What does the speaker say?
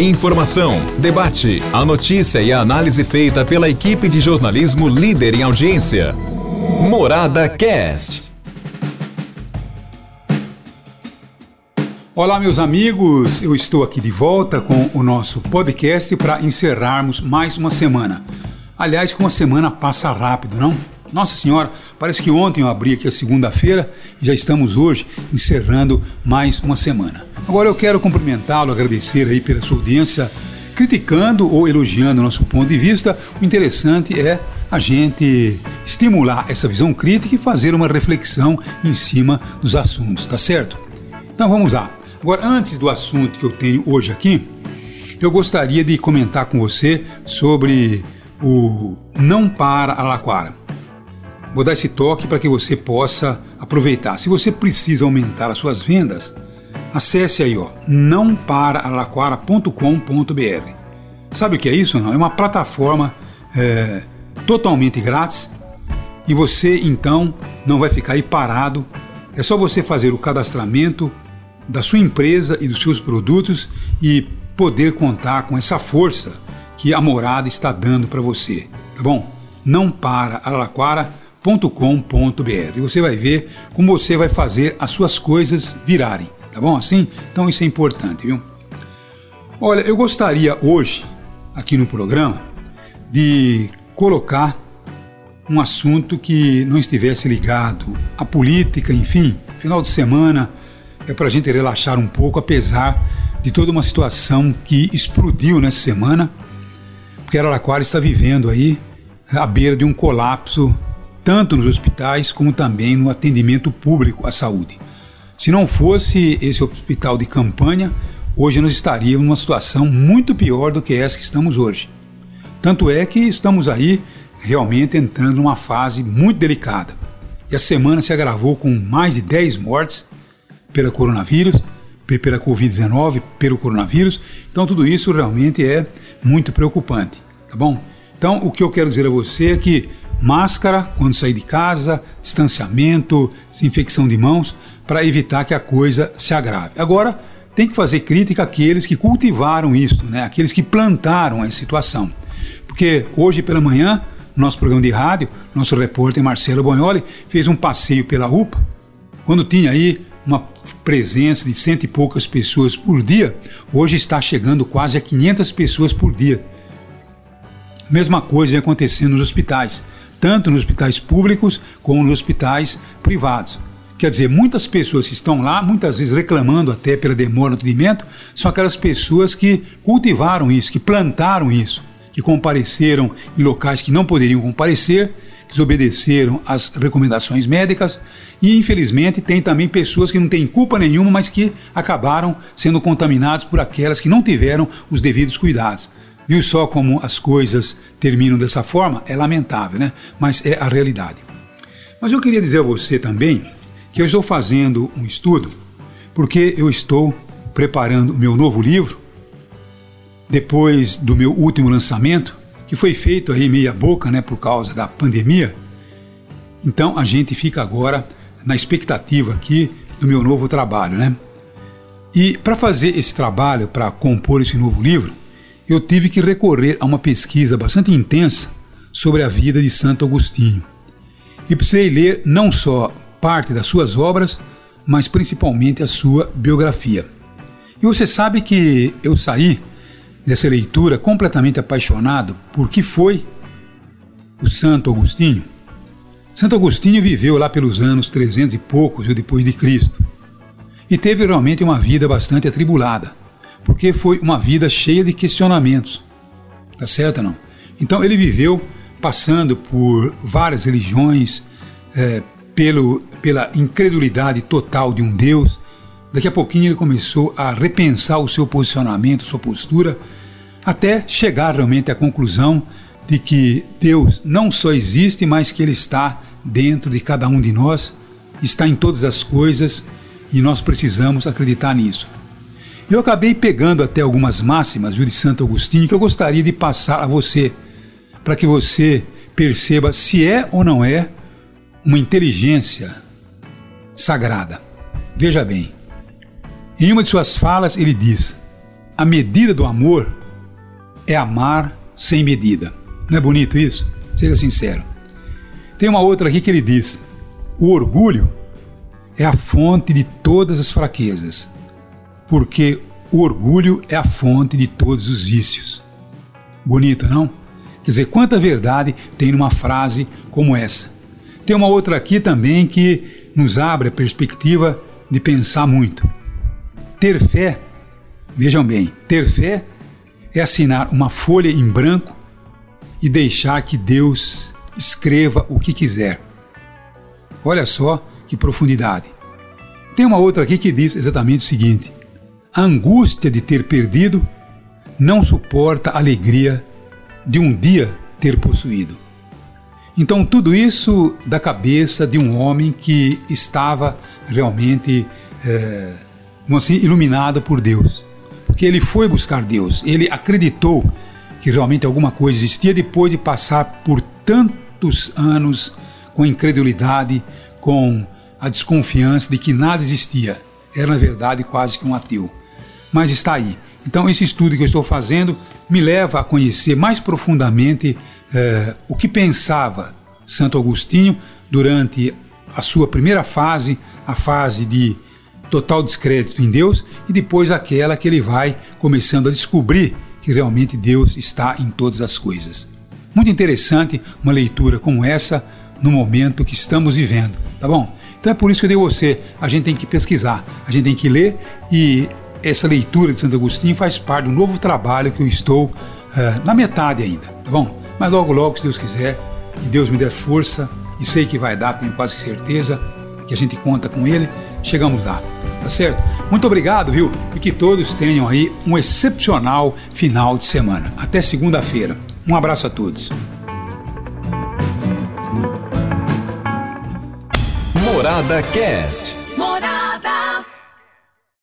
Informação, debate, a notícia e a análise feita pela equipe de jornalismo líder em audiência. Morada Cast. Olá, meus amigos, eu estou aqui de volta com o nosso podcast para encerrarmos mais uma semana. Aliás, como a semana passa rápido, não? Nossa Senhora, parece que ontem eu abri aqui a segunda-feira e já estamos hoje encerrando mais uma semana. Agora eu quero cumprimentá-lo, agradecer aí pela sua audiência, criticando ou elogiando o nosso ponto de vista. O interessante é a gente estimular essa visão crítica e fazer uma reflexão em cima dos assuntos, tá certo? Então vamos lá. Agora, antes do assunto que eu tenho hoje aqui, eu gostaria de comentar com você sobre o Não Para Alaquara. Vou dar esse toque para que você possa aproveitar. Se você precisa aumentar as suas vendas, acesse aí, ó, nãoparalaquara.com.br. Sabe o que é isso? Não? É uma plataforma é, totalmente grátis e você então não vai ficar aí parado. É só você fazer o cadastramento da sua empresa e dos seus produtos e poder contar com essa força que a morada está dando para você, tá bom? Não para Araraquara com.br e você vai ver como você vai fazer as suas coisas virarem, tá bom assim? Então isso é importante, viu? Olha, eu gostaria hoje, aqui no programa, de colocar um assunto que não estivesse ligado à política, enfim, final de semana é para a gente relaxar um pouco, apesar de toda uma situação que explodiu nessa semana, porque Araraquara está vivendo aí à beira de um colapso tanto nos hospitais como também no atendimento público à saúde. Se não fosse esse hospital de campanha, hoje nós estaríamos numa situação muito pior do que essa que estamos hoje. Tanto é que estamos aí realmente entrando numa fase muito delicada. E a semana se agravou com mais de 10 mortes pela coronavírus, pela Covid-19, pelo coronavírus. Então tudo isso realmente é muito preocupante, tá bom? Então o que eu quero dizer a você é que máscara quando sair de casa, distanciamento, desinfecção de mãos, para evitar que a coisa se agrave. Agora, tem que fazer crítica àqueles que cultivaram isso, né? aqueles que plantaram a situação. Porque hoje pela manhã, nosso programa de rádio, nosso repórter Marcelo Bonholi fez um passeio pela UPA, quando tinha aí uma presença de cento e poucas pessoas por dia, hoje está chegando quase a 500 pessoas por dia. Mesma coisa vem acontecendo nos hospitais tanto nos hospitais públicos como nos hospitais privados. Quer dizer, muitas pessoas que estão lá, muitas vezes reclamando até pela demora no atendimento, são aquelas pessoas que cultivaram isso, que plantaram isso, que compareceram em locais que não poderiam comparecer, desobedeceram às recomendações médicas e, infelizmente, tem também pessoas que não têm culpa nenhuma, mas que acabaram sendo contaminadas por aquelas que não tiveram os devidos cuidados. Viu só como as coisas terminam dessa forma? É lamentável, né? Mas é a realidade. Mas eu queria dizer a você também que eu estou fazendo um estudo porque eu estou preparando o meu novo livro depois do meu último lançamento, que foi feito aí meia boca, né, por causa da pandemia. Então a gente fica agora na expectativa aqui do meu novo trabalho, né? E para fazer esse trabalho, para compor esse novo livro, eu tive que recorrer a uma pesquisa bastante intensa sobre a vida de Santo Agostinho. E precisei ler não só parte das suas obras, mas principalmente a sua biografia. E você sabe que eu saí dessa leitura completamente apaixonado por que foi o Santo Agostinho. Santo Agostinho viveu lá pelos anos 300 e poucos depois de Cristo e teve realmente uma vida bastante atribulada porque foi uma vida cheia de questionamentos. Tá certo ou não? Então ele viveu passando por várias religiões, é, pelo, pela incredulidade total de um Deus. Daqui a pouquinho ele começou a repensar o seu posicionamento, sua postura, até chegar realmente à conclusão de que Deus não só existe, mas que Ele está dentro de cada um de nós, está em todas as coisas e nós precisamos acreditar nisso. Eu acabei pegando até algumas máximas viu, de Santo Agostinho que eu gostaria de passar a você, para que você perceba se é ou não é uma inteligência sagrada. Veja bem, em uma de suas falas ele diz: a medida do amor é amar sem medida. Não é bonito isso? Seja sincero. Tem uma outra aqui que ele diz: o orgulho é a fonte de todas as fraquezas, porque o orgulho é a fonte de todos os vícios. Bonito, não? Quer dizer, quanta verdade tem numa frase como essa. Tem uma outra aqui também que nos abre a perspectiva de pensar muito. Ter fé, vejam bem, ter fé é assinar uma folha em branco e deixar que Deus escreva o que quiser. Olha só que profundidade. Tem uma outra aqui que diz exatamente o seguinte: a angústia de ter perdido não suporta a alegria de um dia ter possuído. Então, tudo isso da cabeça de um homem que estava realmente é, assim, iluminado por Deus. Porque ele foi buscar Deus, ele acreditou que realmente alguma coisa existia depois de passar por tantos anos com incredulidade, com a desconfiança de que nada existia. Era, na verdade, quase que um ateu. Mas está aí. Então, esse estudo que eu estou fazendo me leva a conhecer mais profundamente eh, o que pensava Santo Agostinho durante a sua primeira fase, a fase de total descrédito em Deus, e depois aquela que ele vai começando a descobrir que realmente Deus está em todas as coisas. Muito interessante uma leitura como essa no momento que estamos vivendo, tá bom? Então é por isso que eu a você, a gente tem que pesquisar, a gente tem que ler e essa leitura de Santo Agostinho faz parte de um novo trabalho que eu estou uh, na metade ainda, tá bom? Mas logo, logo, se Deus quiser, e Deus me der força, e sei que vai dar, tenho quase certeza que a gente conta com Ele, chegamos lá, tá certo? Muito obrigado, viu? E que todos tenham aí um excepcional final de semana. Até segunda-feira. Um abraço a todos. Morada Cast.